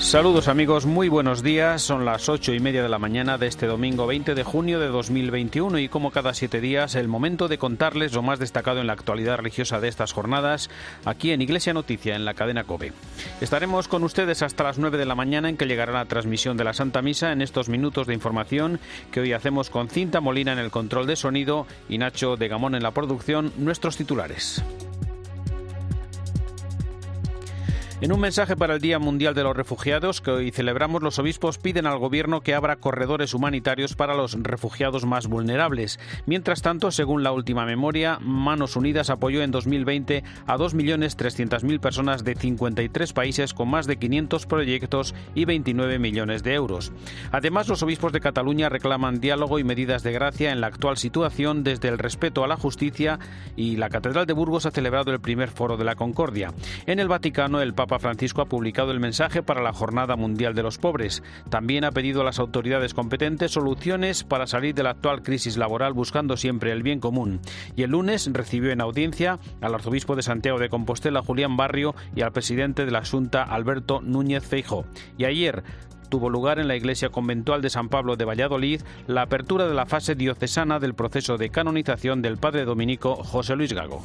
Saludos amigos, muy buenos días. Son las ocho y media de la mañana de este domingo 20 de junio de 2021 y como cada siete días el momento de contarles lo más destacado en la actualidad religiosa de estas jornadas aquí en Iglesia Noticia en la cadena COBE. Estaremos con ustedes hasta las nueve de la mañana en que llegará la transmisión de la Santa Misa en estos minutos de información que hoy hacemos con Cinta Molina en el control de sonido y Nacho de Gamón en la producción, nuestros titulares. En un mensaje para el Día Mundial de los Refugiados que hoy celebramos, los obispos piden al gobierno que abra corredores humanitarios para los refugiados más vulnerables. Mientras tanto, según la última memoria, Manos Unidas apoyó en 2020 a 2.300.000 personas de 53 países con más de 500 proyectos y 29 millones de euros. Además, los obispos de Cataluña reclaman diálogo y medidas de gracia en la actual situación desde el respeto a la justicia y la Catedral de Burgos ha celebrado el primer foro de la Concordia. En el Vaticano, el Papa Papa Francisco ha publicado el mensaje para la Jornada Mundial de los Pobres. También ha pedido a las autoridades competentes soluciones para salir de la actual crisis laboral buscando siempre el bien común. Y el lunes recibió en audiencia al arzobispo de Santiago de Compostela, Julián Barrio, y al presidente de la Junta, Alberto Núñez Feijo. Y ayer tuvo lugar en la iglesia conventual de San Pablo de Valladolid la apertura de la fase diocesana del proceso de canonización del padre dominico José Luis Gago.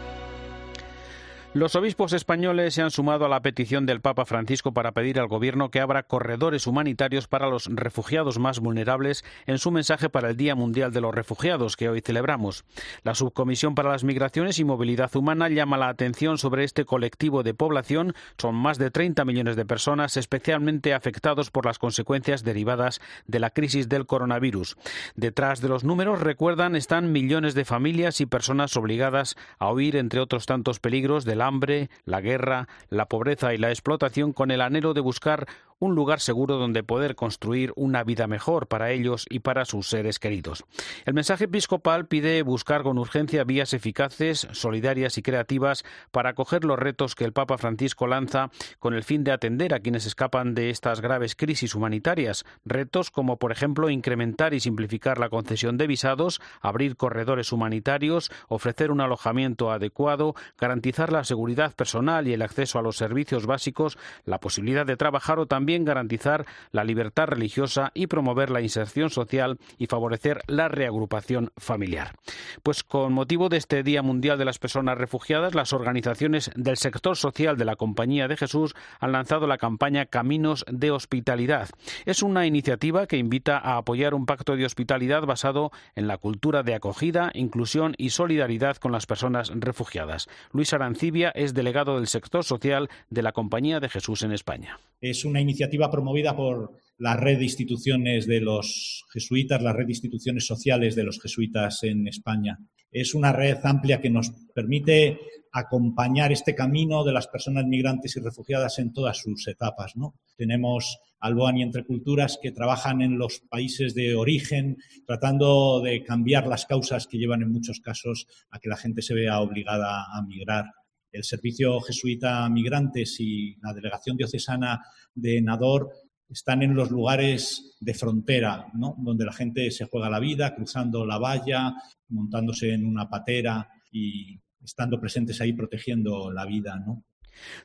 Los obispos españoles se han sumado a la petición del Papa Francisco para pedir al Gobierno que abra corredores humanitarios para los refugiados más vulnerables en su mensaje para el Día Mundial de los Refugiados que hoy celebramos. La Subcomisión para las Migraciones y Movilidad Humana llama la atención sobre este colectivo de población. Son más de 30 millones de personas especialmente afectados por las consecuencias derivadas de la crisis del coronavirus. Detrás de los números, recuerdan, están millones de familias y personas obligadas a huir, entre otros tantos peligros, de hambre, la guerra, la pobreza y la explotación con el anhelo de buscar un lugar seguro donde poder construir una vida mejor para ellos y para sus seres queridos. El mensaje episcopal pide buscar con urgencia vías eficaces, solidarias y creativas para acoger los retos que el Papa Francisco lanza con el fin de atender a quienes escapan de estas graves crisis humanitarias. Retos como, por ejemplo, incrementar y simplificar la concesión de visados, abrir corredores humanitarios, ofrecer un alojamiento adecuado, garantizar la seguridad personal y el acceso a los servicios básicos, la posibilidad de trabajar o también garantizar la libertad religiosa y promover la inserción social y favorecer la reagrupación familiar. Pues con motivo de este Día Mundial de las Personas Refugiadas, las organizaciones del sector social de la Compañía de Jesús han lanzado la campaña Caminos de Hospitalidad. Es una iniciativa que invita a apoyar un pacto de hospitalidad basado en la cultura de acogida, inclusión y solidaridad con las personas refugiadas. Luis Arancibia es delegado del sector social de la Compañía de Jesús en España. Es una iniciativa promovida por la red de instituciones de los jesuitas, la red de instituciones sociales de los jesuitas en España. Es una red amplia que nos permite acompañar este camino de las personas migrantes y refugiadas en todas sus etapas. ¿no? Tenemos Alboan y Entre Culturas que trabajan en los países de origen, tratando de cambiar las causas que llevan en muchos casos a que la gente se vea obligada a migrar el Servicio Jesuita Migrantes y la Delegación Diocesana de Nador están en los lugares de frontera, ¿no? donde la gente se juega la vida, cruzando la valla, montándose en una patera y estando presentes ahí protegiendo la vida. ¿no?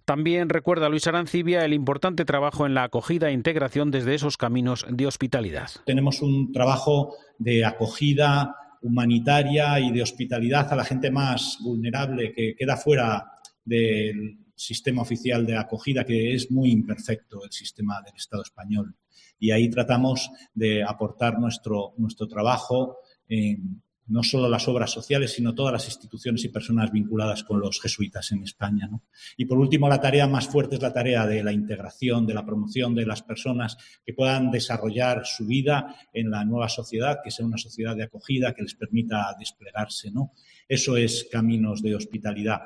También recuerda Luis Arancibia el importante trabajo en la acogida e integración desde esos caminos de hospitalidad. Tenemos un trabajo de acogida humanitaria y de hospitalidad a la gente más vulnerable que queda fuera del sistema oficial de acogida, que es muy imperfecto el sistema del Estado español. Y ahí tratamos de aportar nuestro, nuestro trabajo en no solo las obras sociales, sino todas las instituciones y personas vinculadas con los jesuitas en España. Y por último, la tarea más fuerte es la tarea de la integración, de la promoción de las personas que puedan desarrollar su vida en la nueva sociedad, que sea una sociedad de acogida que les permita desplegarse. ¿no? Eso es caminos de hospitalidad.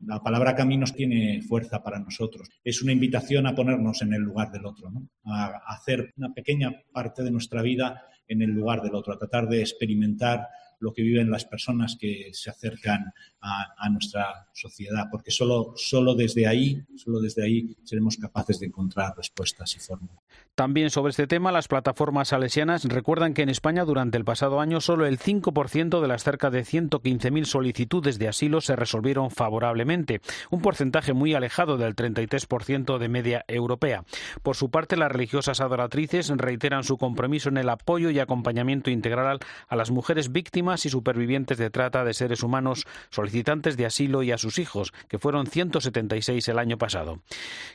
La palabra caminos tiene fuerza para nosotros. Es una invitación a ponernos en el lugar del otro, a hacer una pequeña parte de nuestra vida en el lugar del otro, a tratar de experimentar lo que viven las personas que se acercan a, nuestra sociedad, porque solo, solo desde ahí, solo desde ahí seremos capaces de encontrar respuestas y fórmulas. También sobre este tema, las plataformas salesianas recuerdan que en España durante el pasado año solo el 5% de las cerca de 115.000 solicitudes de asilo se resolvieron favorablemente, un porcentaje muy alejado del 33% de media europea. Por su parte, las religiosas adoratrices reiteran su compromiso en el apoyo y acompañamiento integral a las mujeres víctimas y supervivientes de trata de seres humanos, solicitantes de asilo y a sus hijos, que fueron 176 el año pasado.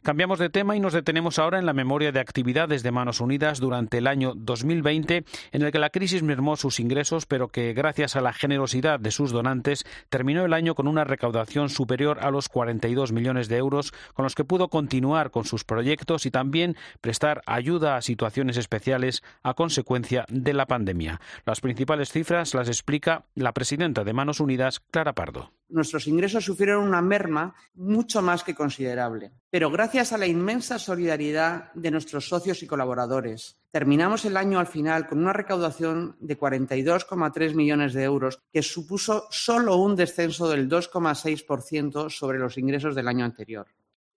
Cambiamos de tema y nos detenemos ahora en la memoria de actividad de Manos Unidas durante el año 2020, en el que la crisis mermó sus ingresos, pero que gracias a la generosidad de sus donantes terminó el año con una recaudación superior a los 42 millones de euros, con los que pudo continuar con sus proyectos y también prestar ayuda a situaciones especiales a consecuencia de la pandemia. Las principales cifras las explica la presidenta de Manos Unidas, Clara Pardo nuestros ingresos sufrieron una merma mucho más que considerable. Pero gracias a la inmensa solidaridad de nuestros socios y colaboradores, terminamos el año al final con una recaudación de 42,3 millones de euros, que supuso solo un descenso del 2,6% sobre los ingresos del año anterior.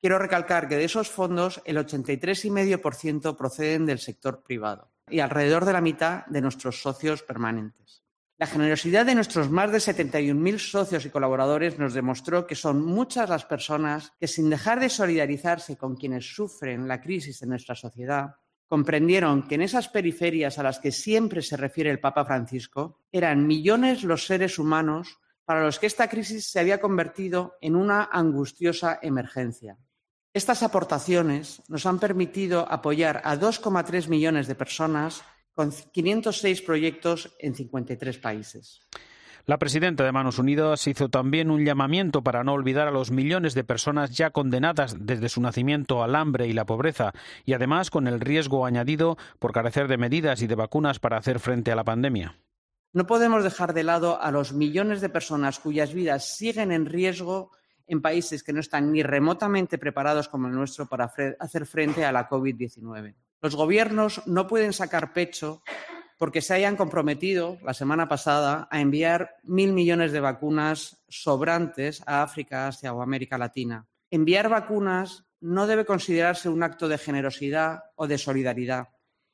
Quiero recalcar que de esos fondos el 83,5% proceden del sector privado y alrededor de la mitad de nuestros socios permanentes. La generosidad de nuestros más de 71.000 socios y colaboradores nos demostró que son muchas las personas que, sin dejar de solidarizarse con quienes sufren la crisis en nuestra sociedad, comprendieron que en esas periferias a las que siempre se refiere el Papa Francisco, eran millones los seres humanos para los que esta crisis se había convertido en una angustiosa emergencia. Estas aportaciones nos han permitido apoyar a 2,3 millones de personas con 506 proyectos en 53 países. La presidenta de Manos Unidas hizo también un llamamiento para no olvidar a los millones de personas ya condenadas desde su nacimiento al hambre y la pobreza, y además con el riesgo añadido por carecer de medidas y de vacunas para hacer frente a la pandemia. No podemos dejar de lado a los millones de personas cuyas vidas siguen en riesgo en países que no están ni remotamente preparados como el nuestro para hacer frente a la COVID-19. Los gobiernos no pueden sacar pecho porque se hayan comprometido la semana pasada a enviar mil millones de vacunas sobrantes a África, Asia o América Latina. Enviar vacunas no debe considerarse un acto de generosidad o de solidaridad.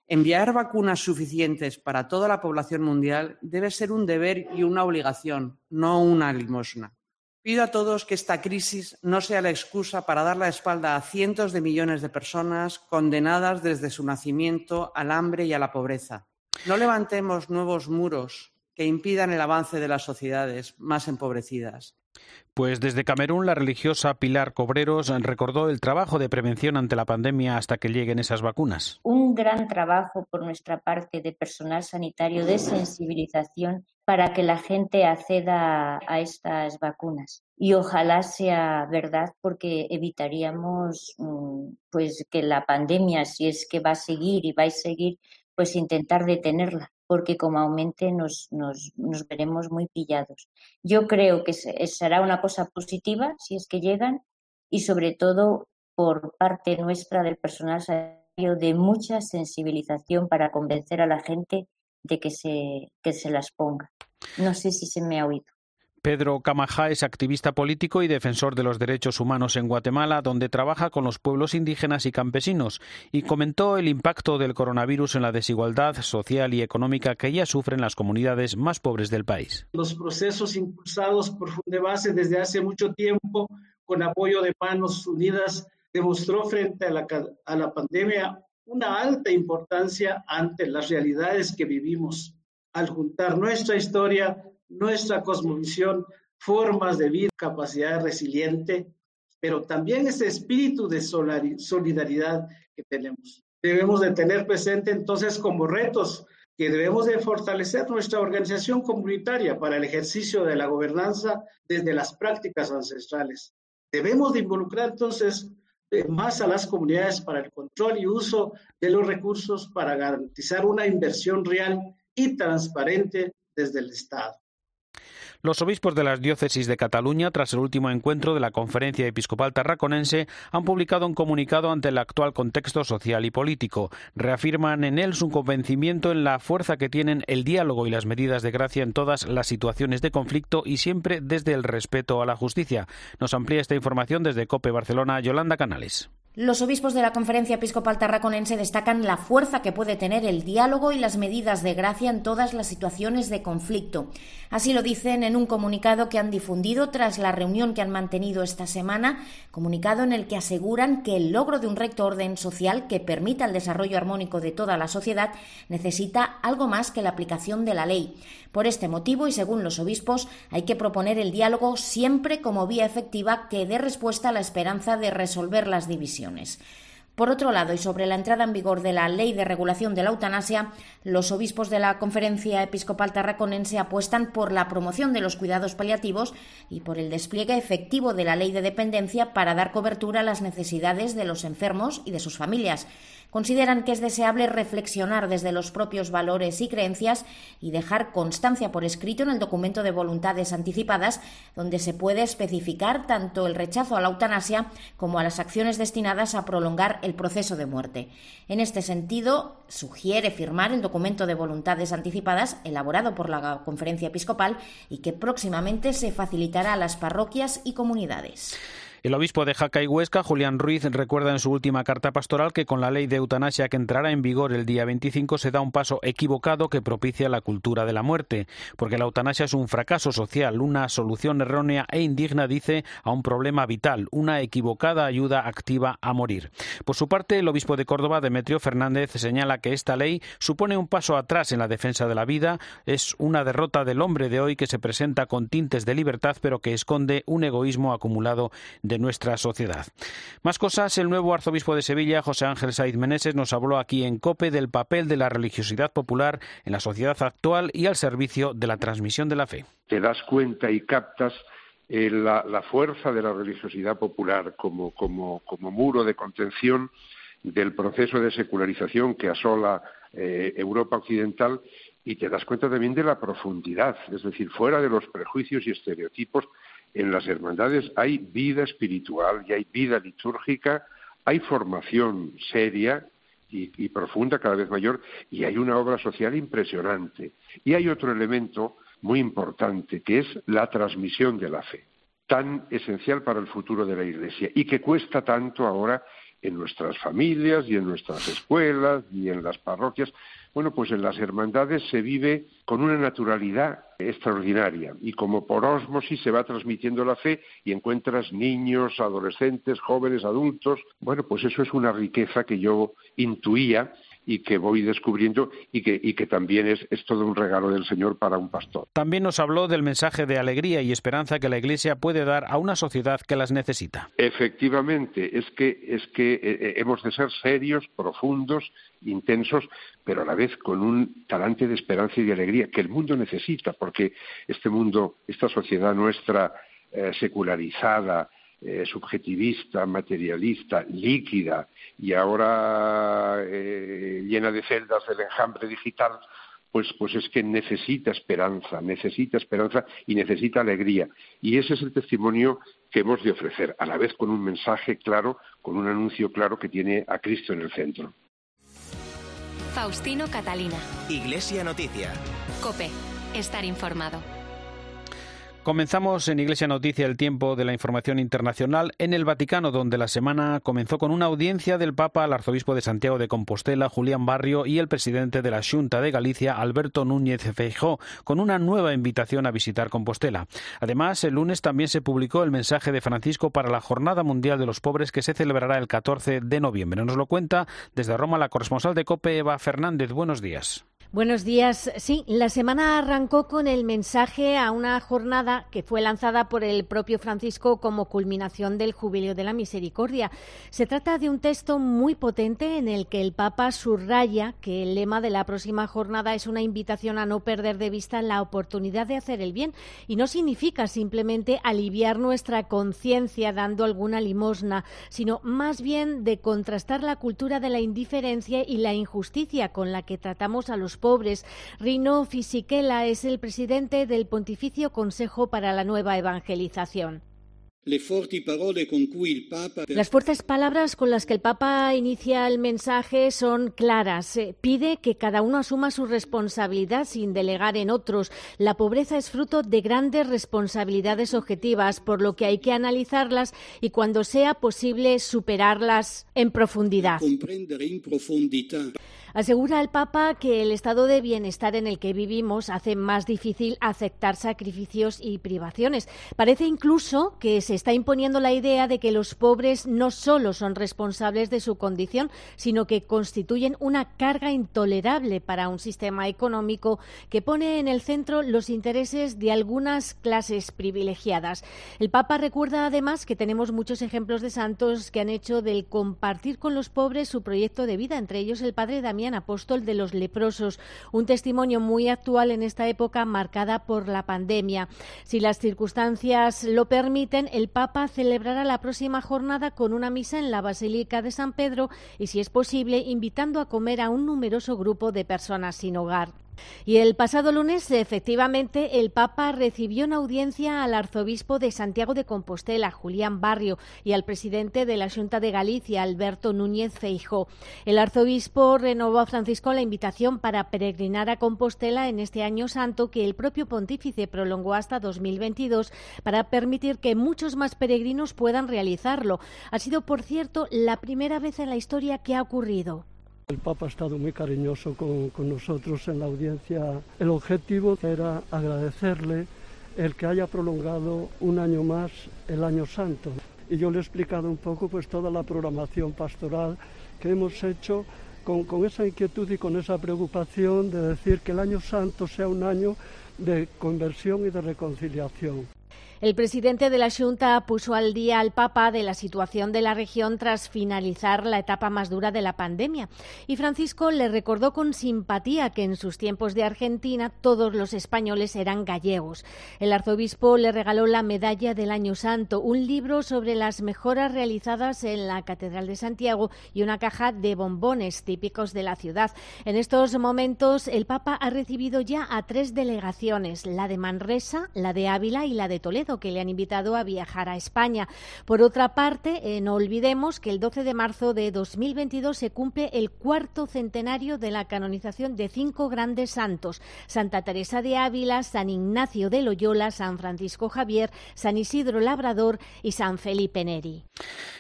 Enviar vacunas suficientes para toda la población mundial debe ser un deber y una obligación, no una limosna. Pido a todos que esta crisis no sea la excusa para dar la espalda a cientos de millones de personas condenadas desde su nacimiento al hambre y a la pobreza. No levantemos nuevos muros que impidan el avance de las sociedades más empobrecidas. Pues desde Camerún la religiosa Pilar Cobreros recordó el trabajo de prevención ante la pandemia hasta que lleguen esas vacunas. Un gran trabajo por nuestra parte de personal sanitario de sensibilización para que la gente acceda a estas vacunas. Y ojalá sea verdad porque evitaríamos mm, pues que la pandemia, si es que va a seguir y va a seguir, pues intentar detenerla porque como aumente nos, nos, nos veremos muy pillados. Yo creo que será una cosa positiva si es que llegan y sobre todo por parte nuestra del personal sanitario de mucha sensibilización para convencer a la gente de que se, que se las ponga. No sé si se me ha oído. Pedro Camajá es activista político y defensor de los derechos humanos en Guatemala, donde trabaja con los pueblos indígenas y campesinos, y comentó el impacto del coronavirus en la desigualdad social y económica que ya sufren las comunidades más pobres del país. Los procesos impulsados por Fundebase desde hace mucho tiempo, con apoyo de Manos Unidas, demostró frente a la, a la pandemia una alta importancia ante las realidades que vivimos. Al juntar nuestra historia nuestra cosmovisión, formas de vida, capacidad resiliente, pero también ese espíritu de solidaridad que tenemos. Debemos de tener presente entonces como retos que debemos de fortalecer nuestra organización comunitaria para el ejercicio de la gobernanza desde las prácticas ancestrales. Debemos de involucrar entonces eh, más a las comunidades para el control y uso de los recursos para garantizar una inversión real y transparente desde el Estado. Los obispos de las diócesis de Cataluña, tras el último encuentro de la Conferencia Episcopal Tarraconense, han publicado un comunicado ante el actual contexto social y político. Reafirman en él su convencimiento en la fuerza que tienen el diálogo y las medidas de gracia en todas las situaciones de conflicto y siempre desde el respeto a la justicia. Nos amplía esta información desde COPE Barcelona, Yolanda Canales. Los obispos de la Conferencia Episcopal Tarraconense destacan la fuerza que puede tener el diálogo y las medidas de gracia en todas las situaciones de conflicto. Así lo dicen en un comunicado que han difundido tras la reunión que han mantenido esta semana, comunicado en el que aseguran que el logro de un recto orden social que permita el desarrollo armónico de toda la sociedad necesita algo más que la aplicación de la ley. Por este motivo, y según los obispos, hay que proponer el diálogo siempre como vía efectiva que dé respuesta a la esperanza de resolver las divisiones. Por otro lado, y sobre la entrada en vigor de la Ley de Regulación de la Eutanasia, los obispos de la Conferencia Episcopal Tarraconense apuestan por la promoción de los cuidados paliativos y por el despliegue efectivo de la Ley de Dependencia para dar cobertura a las necesidades de los enfermos y de sus familias. Consideran que es deseable reflexionar desde los propios valores y creencias y dejar constancia por escrito en el documento de voluntades anticipadas, donde se puede especificar tanto el rechazo a la eutanasia como a las acciones destinadas a prolongar el proceso de muerte. En este sentido, sugiere firmar el documento de voluntades anticipadas elaborado por la Conferencia Episcopal y que próximamente se facilitará a las parroquias y comunidades. El obispo de Jaca y Huesca, Julián Ruiz, recuerda en su última carta pastoral que con la ley de eutanasia que entrará en vigor el día 25 se da un paso equivocado que propicia la cultura de la muerte, porque la eutanasia es un fracaso social, una solución errónea e indigna, dice, a un problema vital, una equivocada ayuda activa a morir. Por su parte, el obispo de Córdoba, Demetrio Fernández, señala que esta ley supone un paso atrás en la defensa de la vida, es una derrota del hombre de hoy que se presenta con tintes de libertad, pero que esconde un egoísmo acumulado nuestra sociedad. Más cosas, el nuevo arzobispo de Sevilla, José Ángel Saiz Meneses, nos habló aquí en COPE del papel de la religiosidad popular en la sociedad actual y al servicio de la transmisión de la fe. Te das cuenta y captas eh, la, fuerza de la religiosidad popular como, como, como, muro de contención del proceso de secularización que asola eh, Europa Occidental y te das cuenta también de la profundidad, es decir, fuera de los prejuicios y estereotipos en las hermandades hay vida espiritual y hay vida litúrgica, hay formación seria y, profunda cada vez mayor y hay una obra social impresionante. Y hay otro elemento muy importante que es la transmisión de la fe, tan esencial para el futuro de la Iglesia y que cuesta tanto ahora en nuestras familias y en nuestras escuelas y en las parroquias. Bueno, pues en las hermandades se vive con una naturalidad extraordinaria y como por ósmosis se va transmitiendo la fe y encuentras niños, adolescentes, jóvenes, adultos. Bueno, pues eso es una riqueza que yo intuía y que voy descubriendo y que, y que también es, es, todo un regalo del Señor para un pastor. También nos habló del mensaje de alegría y esperanza que la Iglesia puede dar a una sociedad que las necesita. Efectivamente, es que, es que eh, eh, hemos de ser serios, profundos, intensos, pero a la vez con un talante de esperanza y de alegría que el mundo necesita, porque este mundo, esta sociedad nuestra eh, secularizada, eh, subjetivista, materialista, líquida y ahora eh, llena de celdas del enjambre digital, pues, pues es que necesita esperanza, necesita esperanza y necesita alegría. Y ese es el testimonio que hemos de ofrecer, a la vez con un mensaje claro, con un anuncio claro que tiene a Cristo en el centro. Faustino Catalina. Iglesia Noticia. Cope. Estar informado. Comenzamos en Iglesia Noticia el tiempo de la información internacional en el Vaticano, donde la semana comenzó con una audiencia del Papa al arzobispo de Santiago de Compostela, Julián Barrio, y el presidente de la Junta de Galicia, Alberto Núñez Feijó, con una nueva invitación a visitar Compostela. Además, el lunes también se publicó el mensaje de Francisco para la Jornada Mundial de los Pobres que se celebrará el 14 de noviembre. Nos lo cuenta desde Roma la corresponsal de COPE, Eva Fernández. Buenos días. Buenos días. Sí, la semana arrancó con el mensaje a una jornada que fue lanzada por el propio Francisco como culminación del Jubileo de la Misericordia. Se trata de un texto muy potente en el que el Papa subraya que el lema de la próxima jornada es una invitación a no perder de vista la oportunidad de hacer el bien y no significa simplemente aliviar nuestra conciencia dando alguna limosna, sino más bien de contrastar la cultura de la indiferencia y la injusticia con la que tratamos a los pobres. Rino Fisichella es el presidente del Pontificio Consejo para la Nueva Evangelización. Las fuertes palabras con las que el Papa inicia el mensaje son claras. Eh, pide que cada uno asuma su responsabilidad sin delegar en otros. La pobreza es fruto de grandes responsabilidades objetivas, por lo que hay que analizarlas y cuando sea posible superarlas en profundidad. Asegura el Papa que el estado de bienestar en el que vivimos hace más difícil aceptar sacrificios y privaciones. Parece incluso que se está imponiendo la idea de que los pobres no solo son responsables de su condición, sino que constituyen una carga intolerable para un sistema económico que pone en el centro los intereses de algunas clases privilegiadas. El Papa recuerda además que tenemos muchos ejemplos de santos que han hecho del compartir con los pobres su proyecto de vida, entre ellos el padre Damián apóstol de los leprosos, un testimonio muy actual en esta época marcada por la pandemia. Si las circunstancias lo permiten, el Papa celebrará la próxima jornada con una misa en la Basílica de San Pedro y, si es posible, invitando a comer a un numeroso grupo de personas sin hogar. Y el pasado lunes, efectivamente, el Papa recibió en audiencia al arzobispo de Santiago de Compostela, Julián Barrio, y al presidente de la Junta de Galicia, Alberto Núñez Feijó. El arzobispo renovó a Francisco la invitación para peregrinar a Compostela en este año santo que el propio pontífice prolongó hasta 2022 para permitir que muchos más peregrinos puedan realizarlo. Ha sido, por cierto, la primera vez en la historia que ha ocurrido. El Papa ha estado muy cariñoso con, nosotros en la audiencia. El objetivo era agradecerle el que haya prolongado un año más el año santo. Y yo le he explicado un poco pues toda la programación pastoral que hemos hecho con, con, esa inquietud y con esa preocupación de decir que el año santo sea un año de conversión y de reconciliación. El presidente de la Junta puso al día al Papa de la situación de la región tras finalizar la etapa más dura de la pandemia. Y Francisco le recordó con simpatía que en sus tiempos de Argentina todos los españoles eran gallegos. El arzobispo le regaló la Medalla del Año Santo, un libro sobre las mejoras realizadas en la Catedral de Santiago y una caja de bombones típicos de la ciudad. En estos momentos el Papa ha recibido ya a tres delegaciones, la de Manresa, la de Ávila y la de Toledo que le han invitado a viajar a España. Por otra parte, eh, no olvidemos que el 12 de marzo de 2022 se cumple el cuarto centenario de la canonización de cinco grandes santos, Santa Teresa de Ávila, San Ignacio de Loyola, San Francisco Javier, San Isidro Labrador y San Felipe Neri.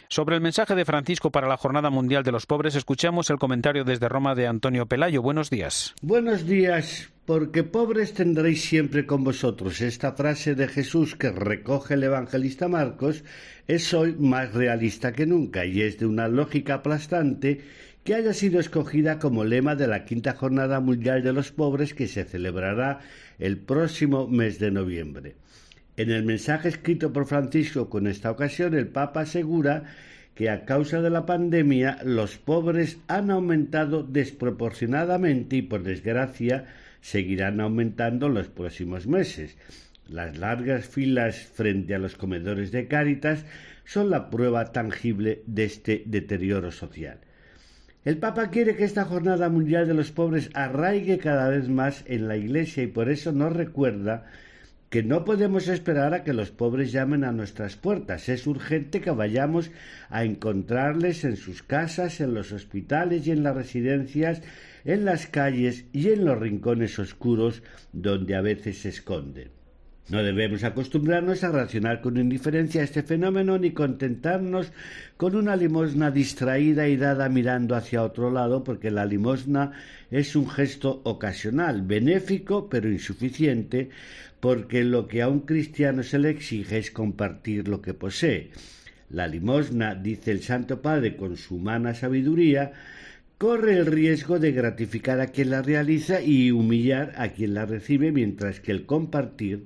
Sobre el mensaje de Francisco para la Jornada Mundial de los Pobres, escuchamos el comentario desde Roma de Antonio Pelayo. Buenos días. Buenos días porque pobres tendréis siempre con vosotros. Esta frase de Jesús que recoge el evangelista Marcos es hoy más realista que nunca y es de una lógica aplastante que haya sido escogida como lema de la quinta jornada mundial de los pobres que se celebrará el próximo mes de noviembre. En el mensaje escrito por Francisco con esta ocasión, el Papa asegura que a causa de la pandemia los pobres han aumentado desproporcionadamente y por desgracia seguirán aumentando en los próximos meses. Las largas filas frente a los comedores de Cáritas son la prueba tangible de este deterioro social. El Papa quiere que esta Jornada Mundial de los Pobres arraigue cada vez más en la Iglesia y por eso nos recuerda que no podemos esperar a que los pobres llamen a nuestras puertas. Es urgente que vayamos a encontrarles en sus casas, en los hospitales y en las residencias, en las calles y en los rincones oscuros donde a veces se esconden. No debemos acostumbrarnos a reaccionar con indiferencia este fenómeno ni contentarnos con una limosna distraída y dada mirando hacia otro lado, porque la limosna es un gesto ocasional, benéfico pero insuficiente, porque lo que a un cristiano se le exige es compartir lo que posee. La limosna, dice el Santo Padre con su humana sabiduría, corre el riesgo de gratificar a quien la realiza y humillar a quien la recibe, mientras que el compartir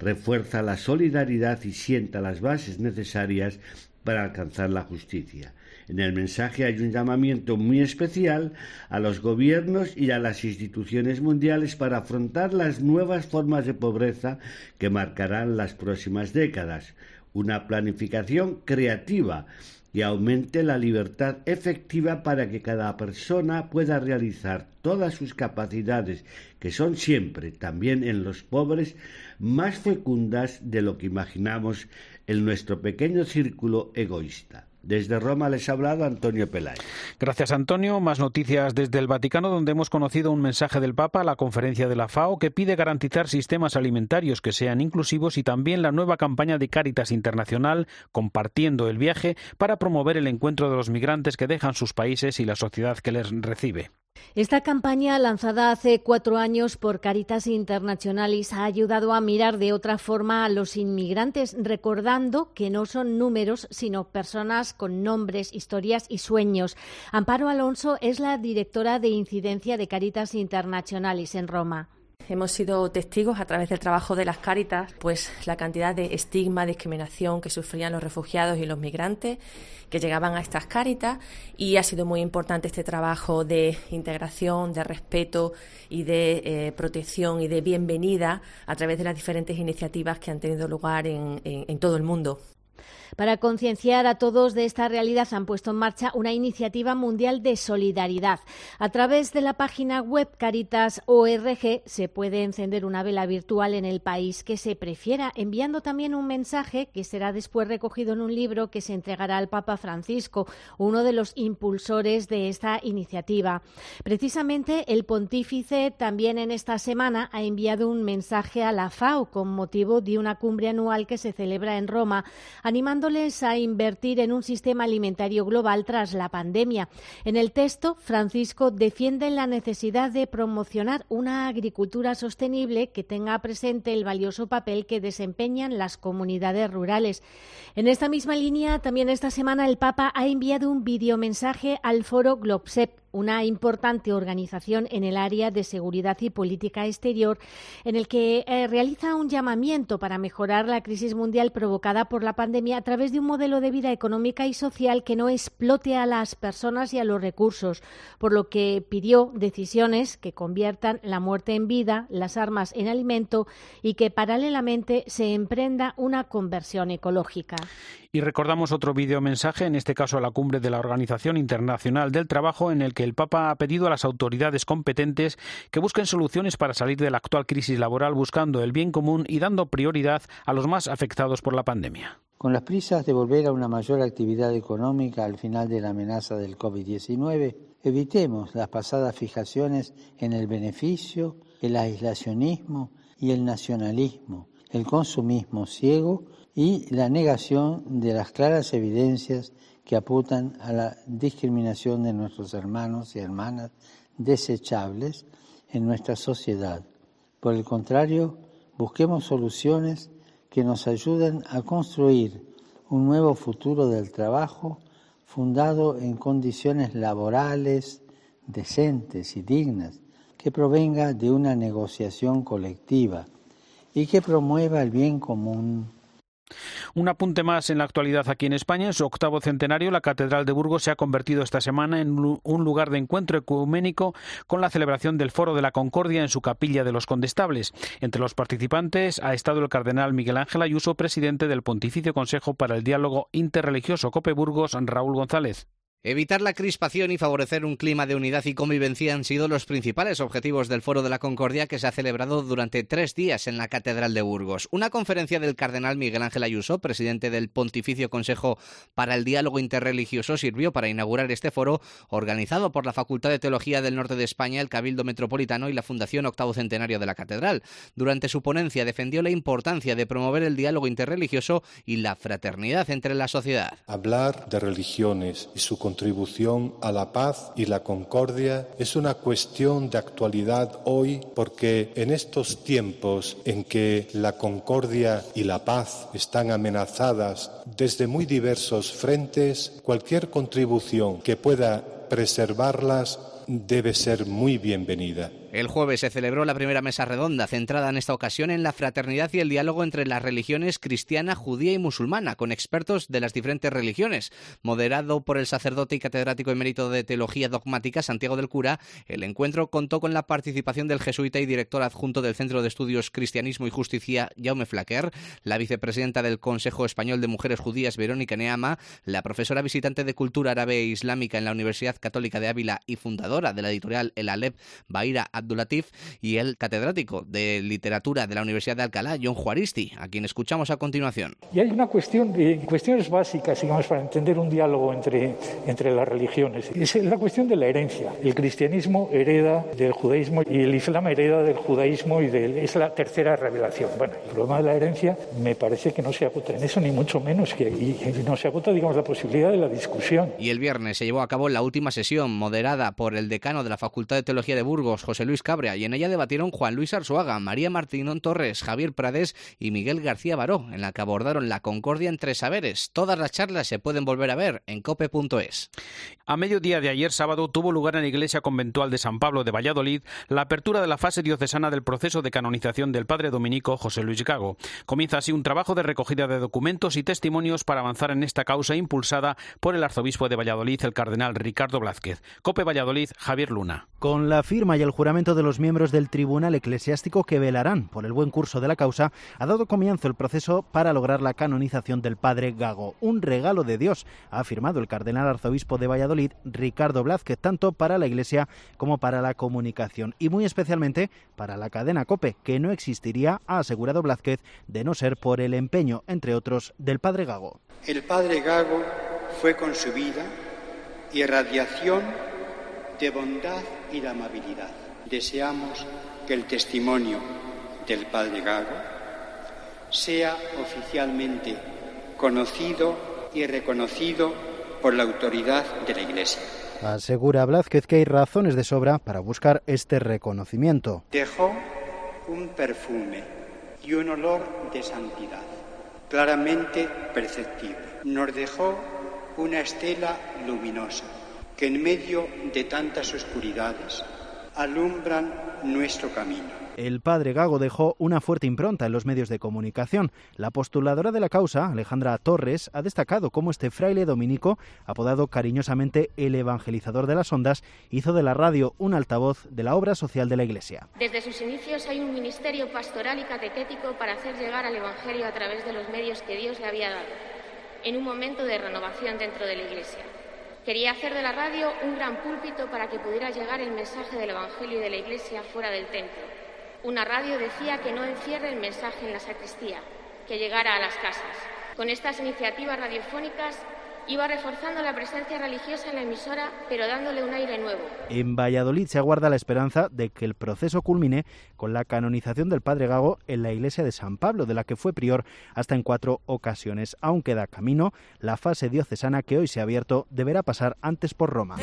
refuerza la solidaridad y sienta las bases necesarias para alcanzar la justicia. En el mensaje hay un llamamiento muy especial a los gobiernos y a las instituciones mundiales para afrontar las nuevas formas de pobreza que marcarán las próximas décadas. Una planificación creativa y aumente la libertad efectiva para que cada persona pueda realizar todas sus capacidades, que son siempre, también en los pobres, más fecundas de lo que imaginamos en nuestro pequeño círculo egoísta. Desde Roma les ha hablado Antonio Pelay. Gracias, Antonio. Más noticias desde el Vaticano, donde hemos conocido un mensaje del Papa a la conferencia de la FAO que pide garantizar sistemas alimentarios que sean inclusivos y también la nueva campaña de Cáritas Internacional, compartiendo el viaje, para promover el encuentro de los migrantes que dejan sus países y la sociedad que les recibe. Esta campaña, lanzada hace cuatro años por Caritas Internationalis, ha ayudado a mirar de otra forma a los inmigrantes, recordando que no son números, sino personas con nombres, historias y sueños. Amparo Alonso es la directora de incidencia de Caritas Internationalis en Roma. Hemos sido testigos a través del trabajo de las Cáritas, pues la cantidad de estigma, discriminación que sufrían los refugiados y los migrantes que llegaban a estas Cáritas y ha sido muy importante este trabajo de integración, de respeto y de eh, protección y de bienvenida a través de las diferentes iniciativas que han tenido lugar en todo el mundo. Para concienciar a todos de esta realidad han puesto en marcha una iniciativa mundial de solidaridad. A través de la página web Caritas ORG se puede encender una vela virtual en el país que se prefiera, enviando también un mensaje que será después recogido en un libro que se entregará al Papa Francisco, uno de los impulsores de esta iniciativa. Precisamente el pontífice también en esta semana ha enviado un mensaje a la FAO con motivo de una cumbre anual que se celebra en Roma, animando a invertir en un sistema alimentario global tras la pandemia. En el texto, Francisco defiende la necesidad de promocionar una agricultura sostenible que tenga presente el valioso papel que desempeñan las comunidades rurales. En esta misma línea, también esta semana el Papa ha enviado un videomensaje al foro Globsep una importante organización en el área de seguridad y política exterior, en el que eh, realiza un llamamiento para mejorar la crisis mundial provocada por la pandemia a través de un modelo de vida económica y social que no explote a las personas y a los recursos, por lo que pidió decisiones que conviertan la muerte en vida, las armas en alimento y que paralelamente se emprenda una conversión ecológica. Y recordamos otro videomensaje, en este caso a la cumbre de la Organización Internacional del Trabajo, en el que el Papa ha pedido a las autoridades competentes que busquen soluciones para salir de la actual crisis laboral buscando el bien común y dando prioridad a los más afectados por la pandemia. Con las prisas de volver a una mayor actividad económica al final de la amenaza del COVID-19, evitemos las pasadas fijaciones en el beneficio, el aislacionismo y el nacionalismo, el consumismo ciego y la negación de las claras evidencias que apuntan a la discriminación de nuestros hermanos y hermanas desechables en nuestra sociedad. Por el contrario, busquemos soluciones que nos ayuden a construir un nuevo futuro del trabajo fundado en condiciones laborales decentes y dignas, que provenga de una negociación colectiva y que promueva el bien común un apunte más en la actualidad aquí en España. En su octavo centenario, la Catedral de Burgos se ha convertido esta semana en un lugar de encuentro ecuménico con la celebración del Foro de la Concordia en su capilla de los Condestables. Entre los participantes ha estado el cardenal Miguel Ángel Ayuso, presidente del Pontificio Consejo para el Diálogo Interreligioso Cope Burgos, Raúl González. Evitar la crispación y favorecer un clima de unidad y convivencia han sido los principales objetivos del Foro de la Concordia que se ha celebrado durante tres días en la Catedral de Burgos. Una conferencia del cardenal Miguel Ángel Ayuso, presidente del Pontificio Consejo para el Diálogo Interreligioso, sirvió para inaugurar este foro organizado por la Facultad de Teología del Norte de España, el Cabildo Metropolitano y la Fundación Octavo Centenario de la Catedral. Durante su ponencia defendió la importancia de promover el diálogo interreligioso y la fraternidad entre la sociedad. Hablar de religiones y su contribución a la paz y la concordia es una cuestión de actualidad hoy porque en estos tiempos en que la concordia y la paz están amenazadas desde muy diversos frentes, cualquier contribución que pueda preservarlas debe ser muy bienvenida. El jueves se celebró la primera mesa redonda, centrada en esta ocasión en la fraternidad y el diálogo entre las religiones cristiana, judía y musulmana, con expertos de las diferentes religiones. Moderado por el sacerdote y catedrático emérito de Teología Dogmática, Santiago del Cura, el encuentro contó con la participación del jesuita y director adjunto del Centro de Estudios Cristianismo y Justicia, Jaume Flaquer, la vicepresidenta del Consejo Español de Mujeres Judías, Verónica Neama, la profesora visitante de Cultura Árabe e Islámica en la Universidad Católica de Ávila y fundadora de la editorial El Alep, Baira Abdulatif y el catedrático de literatura de la Universidad de Alcalá, John Juaristi, a quien escuchamos a continuación. Y hay una cuestión de cuestiones básicas, digamos, para entender un diálogo entre, entre las religiones. Es la cuestión de la herencia. El cristianismo hereda del judaísmo y el islam hereda del judaísmo y es la tercera revelación. Bueno, el problema de la herencia me parece que no se agota en eso, ni mucho menos, que y no se agota, digamos, la posibilidad de la discusión. Y el viernes se llevó a cabo la última sesión moderada por el decano de la Facultad de Teología de Burgos, José Luis Cabra, y en ella debatieron Juan Luis Arzuaga, María Martínón Torres, Javier Prades y Miguel García Baró, en la que abordaron la concordia entre saberes. Todas las charlas se pueden volver a ver en cope.es. A mediodía de ayer sábado tuvo lugar en la iglesia conventual de San Pablo de Valladolid la apertura de la fase diocesana del proceso de canonización del padre dominico José Luis Gago. Comienza así un trabajo de recogida de documentos y testimonios para avanzar en esta causa impulsada por el arzobispo de Valladolid, el cardenal Ricardo Blázquez. Cope Valladolid, Javier Luna. Con la firma y el juramento de los miembros del Tribunal Eclesiástico que velarán por el buen curso de la causa, ha dado comienzo el proceso para lograr la canonización del padre Gago. Un regalo de Dios, ha afirmado el cardenal arzobispo de Valladolid, Ricardo Blázquez, tanto para la Iglesia como para la comunicación y muy especialmente para la cadena COPE, que no existiría, ha asegurado Blázquez, de no ser por el empeño, entre otros, del padre Gago. El padre Gago fue con su vida y radiación de bondad y de amabilidad. Deseamos que el testimonio del Padre Gago sea oficialmente conocido y reconocido por la autoridad de la Iglesia. Asegura Blázquez que hay razones de sobra para buscar este reconocimiento. Dejó un perfume y un olor de santidad, claramente perceptible. Nos dejó una estela luminosa que en medio de tantas oscuridades alumbran nuestro camino. El padre Gago dejó una fuerte impronta en los medios de comunicación. La postuladora de la causa, Alejandra Torres, ha destacado cómo este fraile dominico, apodado cariñosamente el evangelizador de las ondas, hizo de la radio un altavoz de la obra social de la Iglesia. Desde sus inicios hay un ministerio pastoral y catequético para hacer llegar al Evangelio a través de los medios que Dios le había dado, en un momento de renovación dentro de la Iglesia. Quería hacer de la radio un gran púlpito para que pudiera llegar el mensaje del Evangelio y de la Iglesia fuera del templo. Una radio decía que no encierre el mensaje en la sacristía, que llegara a las casas. Con estas iniciativas radiofónicas iba reforzando la presencia religiosa en la emisora, pero dándole un aire nuevo. En Valladolid se aguarda la esperanza de que el proceso culmine con la canonización del Padre Gago en la iglesia de San Pablo, de la que fue prior hasta en cuatro ocasiones. Aún queda camino, la fase diocesana que hoy se ha abierto deberá pasar antes por Roma.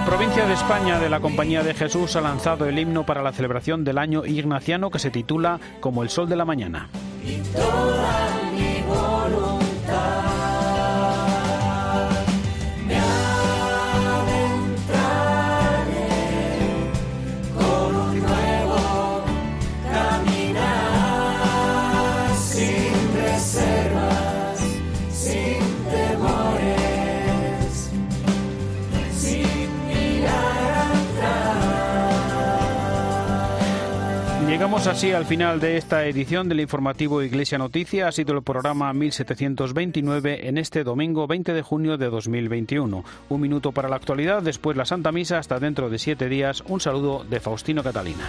La provincia de España de la Compañía de Jesús ha lanzado el himno para la celebración del año ignaciano que se titula Como el Sol de la Mañana. Llegamos así al final de esta edición del informativo Iglesia Noticia. Ha sido el programa 1729 en este domingo 20 de junio de 2021. Un minuto para la actualidad, después la Santa Misa, hasta dentro de siete días. Un saludo de Faustino Catalina.